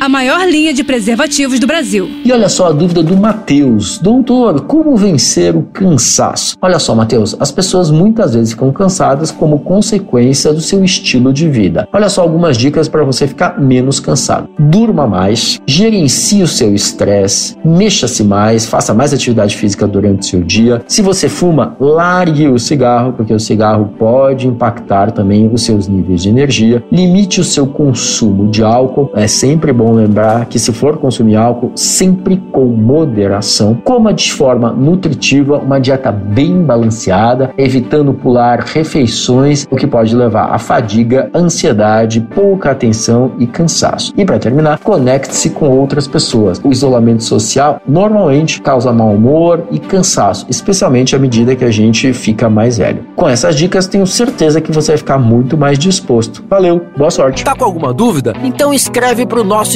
a maior linha de preservativos do Brasil. E olha só a dúvida do Matheus. Doutor, como vencer o cansaço? Olha só, Matheus, as pessoas muitas vezes ficam cansadas como consequência do seu estilo de vida. Olha só algumas dicas para você ficar menos cansado. Durma mais, gerencie o seu estresse, mexa-se mais, faça mais atividade física durante o seu dia. Se você fuma, largue o cigarro, porque o cigarro pode impactar também os seus níveis de energia. Limite o seu consumo de álcool, é sempre bom bom lembrar que se for consumir álcool, sempre com moderação. Coma de forma nutritiva, uma dieta bem balanceada, evitando pular refeições, o que pode levar a fadiga, ansiedade, pouca atenção e cansaço. E para terminar, conecte-se com outras pessoas. O isolamento social normalmente causa mau humor e cansaço, especialmente à medida que a gente fica mais velho. Com essas dicas, tenho certeza que você vai ficar muito mais disposto. Valeu, boa sorte. Tá com alguma dúvida? Então escreve para o nosso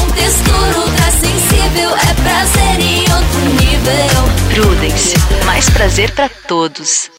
Com textura ultra sensível. É prazer em outro nível. Prudence. Mais prazer pra todos.